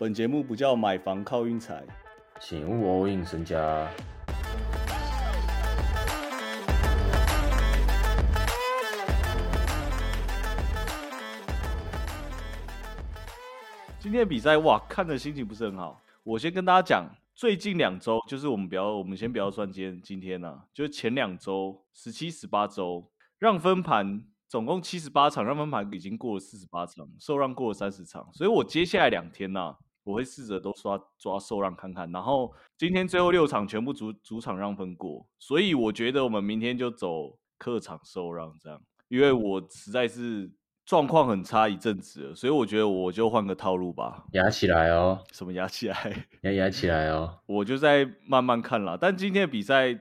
本节目不叫买房靠运财，请勿 all in 身家。今天的比赛哇，看的心情不是很好。我先跟大家讲，最近两周就是我们不要，我们先不要算今天今天呢、就是前两周十七、十八周让分盘总共七十八场，让分盘已经过了四十八场，受让过了三十场，所以我接下来两天呢、我会试着都刷抓受让看看，然后今天最后六场全部主主场让分过，所以我觉得我们明天就走客场受让这样，因为我实在是状况很差一阵子了，所以我觉得我就换个套路吧。压起来哦，什么压起来？要压起来哦。我就在慢慢看啦。但今天的比赛，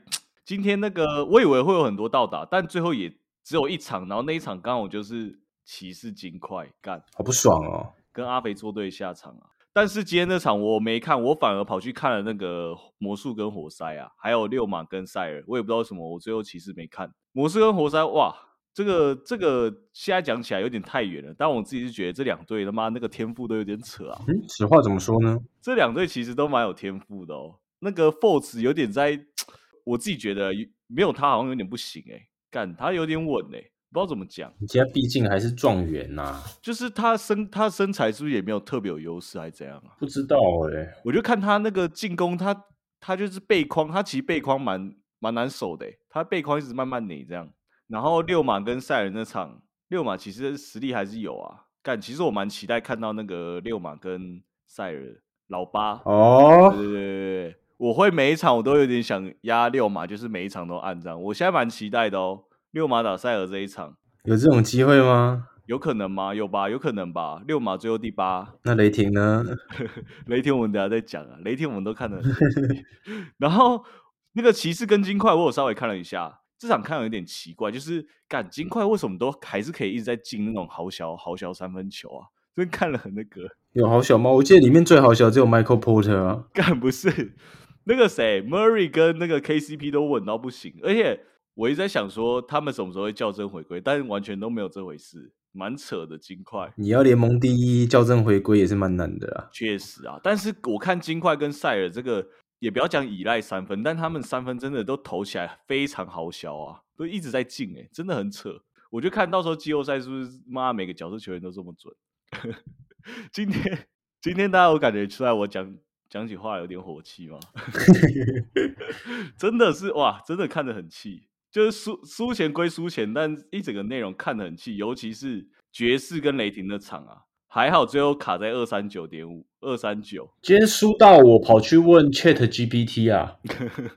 今天那个我以为会有很多到达，但最后也只有一场，然后那一场刚好就是骑士金块干好不爽哦。跟阿肥作对下场啊。但是今天那场我没看，我反而跑去看了那个魔术跟活塞啊，还有六马跟塞尔。我也不知道为什么，我最后其实没看魔术跟活塞。哇，这个这个现在讲起来有点太远了，但我自己是觉得这两队他妈那个天赋都有点扯啊。嗯，实话怎么说呢？这两队其实都蛮有天赋的哦。那个 Force 有点在，我自己觉得没有他好像有点不行哎、干他有点稳哎、不知道怎么讲，人家毕竟还是状元呐、就是他身他身材是不是也没有特别有优势，还是怎样啊？不知道哎、我就看他那个进攻，他他就是背框，他其实背框蛮蛮难守的欸，他背框一直慢慢垒这样。然后六马跟塞尔那场，六马其实实力还是有啊。但，其实我蛮期待看到那个六马跟塞尔老八哦，对对对对对，我会每一场我都有点想压六马，就是每一场都按这样。我现在蛮期待的哦，六马打塞尔这一场有这种机会吗？有可能吗？有吧，有可能吧。六马最后第八，那雷霆呢？雷霆我们等下再讲啊，雷霆我们都看得很仔细 然后那个骑士跟金块，我有稍微看了一下，这场看有点奇怪，就是干金块为什么都还是可以一直在进那种好小好小三分球啊？真看了很那个。有好小吗？我记得里面最好小只有 Michael Porter 啊。干不是那个谁，Murray 跟那个 KCP 都稳到不行，而且我一直在想说他们什么时候会校正回归，但是完全都没有这回事，蛮扯的。金块你要联盟第一校正回归也是蛮难的啊。确实啊，但是我看金块跟塞尔这个也不要讲依赖三分，但他们三分真的都投起来非常好小啊，都一直在进哎、真的很扯。我就看到时候季后赛是不是妈每个角色球员都这么准？今天今天大家有感觉出来我讲讲起话有点火气吗？真的是哇，真的看得很气。就是输输钱归输钱，但一整个内容看得很气，尤其是爵士跟雷霆的场啊，还好最后卡在二三九点五，二三九。今天输到我跑去问 Chat GPT 啊，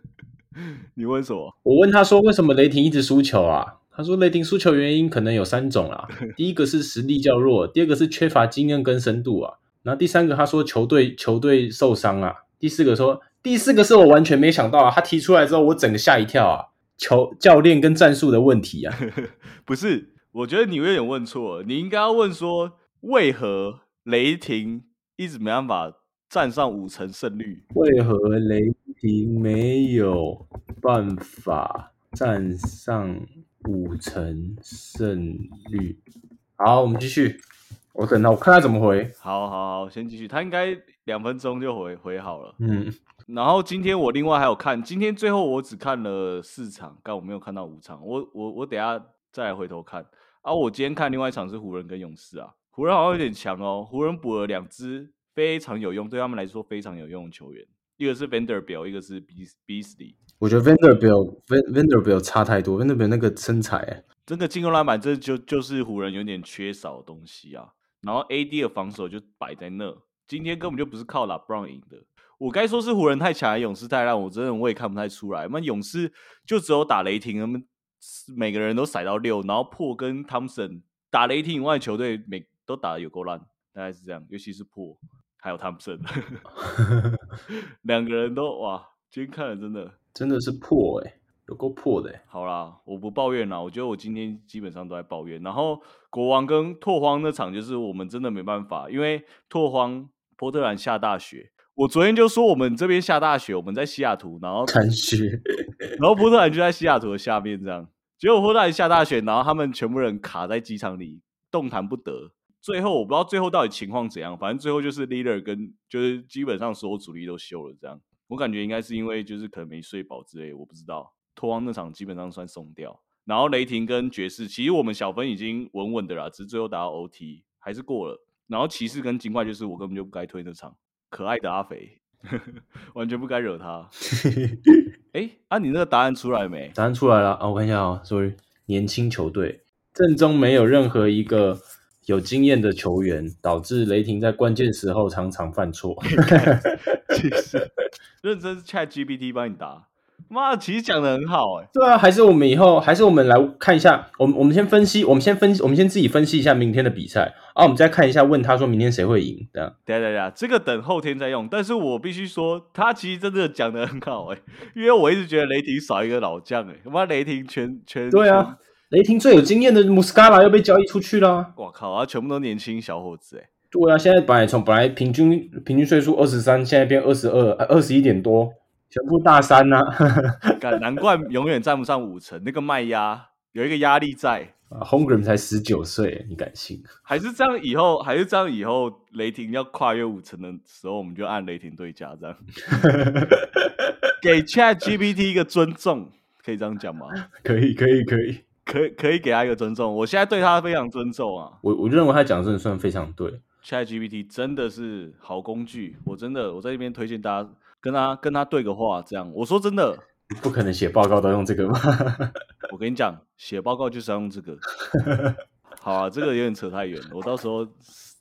你问什么？我问他说为什么雷霆一直输球啊？他说雷霆输球原因可能有三种啊，第一个是实力较弱，第二个是缺乏经验跟深度啊，然后第三个他说球队球队受伤啊，第四个说第四个是我完全没想到啊，他提出来之后我整个吓一跳啊，球教练跟战术的问题啊，不是，我觉得你有点问错了，你应该要问说为何雷霆一直没办法站上五成胜率？为何雷霆没有办法站上五成胜率？好，我们继续。我等他，我看他怎么回。好好好，先继续，他应该两分钟就回回好了。嗯，然后今天我另外还有看，今天最后我只看了四场，但我没有看到五场，我我我等下再来回头看。啊，我今天看另外一场是湖人跟勇士啊，湖人好像有点强哦，湖人补了两支非常有用，对他们来说非常有用的球员，一个是 Vanderbilt，一个是 Beasley。我觉得 Vanderbilt Van Vanderbilt 差太多，Vanderbilt 那个身材、欸，这个进攻篮板，这就就是湖人有点缺少的东西啊。然后 AD 的防守就摆在那，今天根本就不是靠 LeBron 赢的。我该说是湖人太强，还是勇士太烂，我真的我也看不太出来。那勇士就只有打雷霆，他们每个人都塞到六，然后破跟汤森打雷霆以外球队每都打的有够烂，大概是这样。尤其是破还有汤森，两个人都哇，今天看了真的真的是破哎、有够破的、欸。好啦，我不抱怨啦，我觉得我今天基本上都在抱怨。然后国王跟拓荒那场，就是我们真的没办法，因为拓荒波特兰下大雪。我昨天就说我们这边下大雪，我们在西雅图，然后残血，然后波特兰就在西雅图的下面这样。结果波特兰下大雪，然后他们全部人卡在机场里，动弹不得。最后我不知道最后到底情况怎样，反正最后就是 leader 跟就是基本上所有主力都休了，这样我感觉应该是因为就是可能没睡饱之类，我不知道。托邦那场基本上算松掉，然后雷霆跟爵士，其实我们小分已经稳稳的啦，只是最后打到 OT 还是过了。然后骑士跟金块就是我根本就不该推那场，可爱的阿肥，完全不该惹他。哎，啊，你那个答案出来没？答案出来了啊，我看一下啊，sorry，年轻球队阵中没有任何一个有经验的球员，导致雷霆在关键时候常常犯错。其实认真是 Chat GPT 帮你答。妈，其实讲的很好哎。对啊，还是我们以后，还是我们来看一下。我们我们先分析，我们先分析，我们先自己分析一下明天的比赛啊。我们再看一下，问他说明天谁会赢。这样，对对对，这个等后天再用。但是我必须说，他其实真的讲的很好哎，因为我一直觉得雷霆少一个老将哎。妈，雷霆全全对啊，雷霆最有经验的穆斯卡拉又被交易出去了。我靠，啊，全部都年轻小伙子哎。对啊，现在本来从本来平均平均岁数二十三，现在变二十二，二十一点多。全部大三 呐，难怪永远站不上五成。那个卖压有一个压力在。Homegram 才十九岁，你敢信？还是这样以后，还是这样以后，雷霆要跨越五成的时候，我们就按雷霆对家这样。给 Chat GPT 一个尊重，可以这样讲吗？可以，可以，可以，可可以给他一个尊重。我现在对他非常尊重啊。我我认为他讲的真的算非常对。Chat GPT 真的是好工具，我真的我在这边推荐大家。跟他跟他对个话，这样我说真的，不可能写报告都用这个吗？我跟你讲，写报告就是要用这个。好啊，这个有点扯太远，我到时候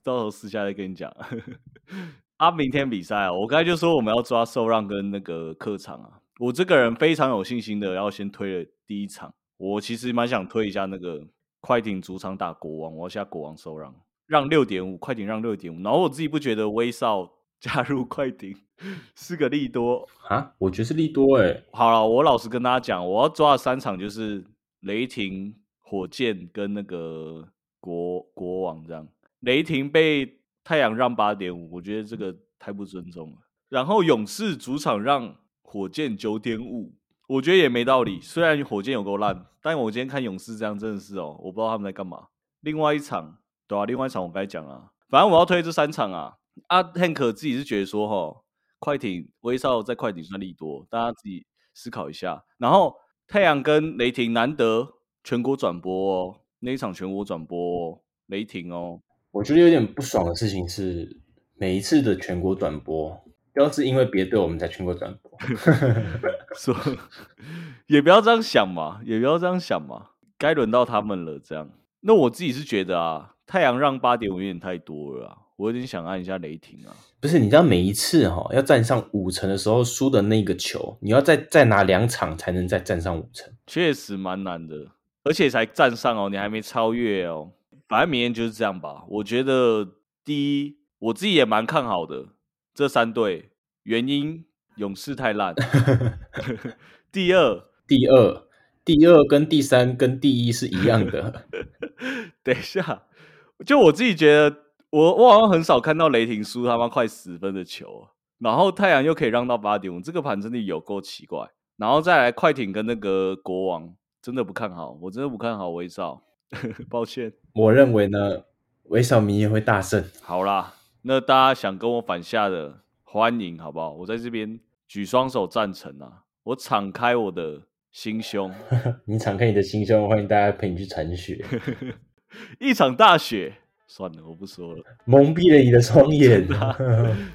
到时候私下再跟你讲。啊，明天比赛啊，我刚才就说我们要抓受让跟那个客场啊，我这个人非常有信心的，要先推了第一场。我其实蛮想推一下那个快艇主场打国王，我要下国王受让，让六点五，快艇让六点五。然后我自己不觉得威少加入快艇。是个利多啊，我觉得是利多哎。好了，我老实跟大家讲，我要抓的三场就是雷霆、火箭跟那个国国王这样。雷霆被太阳让八点五，我觉得这个太不尊重了。然后勇士主场让火箭九点五，我觉得也没道理。虽然火箭有够烂，但我今天看勇士这样真的是哦，我不知道他们在干嘛。另外一场对啊，另外一场我该讲啊，反正我要推这三场啊。阿 Hank 自己是觉得说哈。快艇威少在快艇算利多，大家自己思考一下。然后太阳跟雷霆难得全国转播哦，那一场全国转播哦雷霆哦。我觉得有点不爽的事情是，每一次的全国转播都是因为别队我们才全国转播，说 也不要这样想嘛，也不要这样想嘛，该轮到他们了。这样，那我自己是觉得啊，太阳让八点五有点太多了啊。我有点想按一下雷霆啊！不是，你知道每一次哈要站上五成的时候输的那个球，你要再再拿两场才能再站上五成，确实蛮难的。而且才站上哦，你还没超越哦。反正明天就是这样吧。我觉得第一，我自己也蛮看好的这三队，原因勇士太烂。第二，第二，第二跟第三跟第一是一样的。等一下，就我自己觉得。我我好像很少看到雷霆输他妈快十分的球，然后太阳又可以让到八点五，这个盘真的有够奇怪。然后再来快艇跟那个国王，真的不看好，我真的不看好威少，抱歉。我认为呢，威少明天会大胜。好啦，那大家想跟我反下的，欢迎好不好？我在这边举双手赞成啊，我敞开我的心胸。你敞开你的心胸，欢迎大家陪你去铲雪，一场大雪。算了，我不说了。蒙蔽了你的双眼，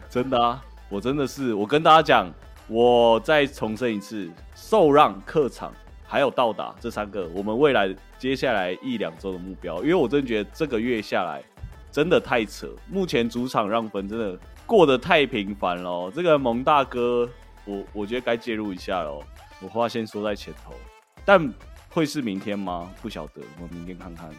真的啊！我真的是，我跟大家讲，我再重申一次，受让客场还有到达这三个，我们未来接下来一两周的目标。因为我真的觉得这个月下来真的太扯，目前主场让分真的过得太频繁了。这个蒙大哥，我我觉得该介入一下喽。我话先说在前头，但会是明天吗？不晓得，我明天看看。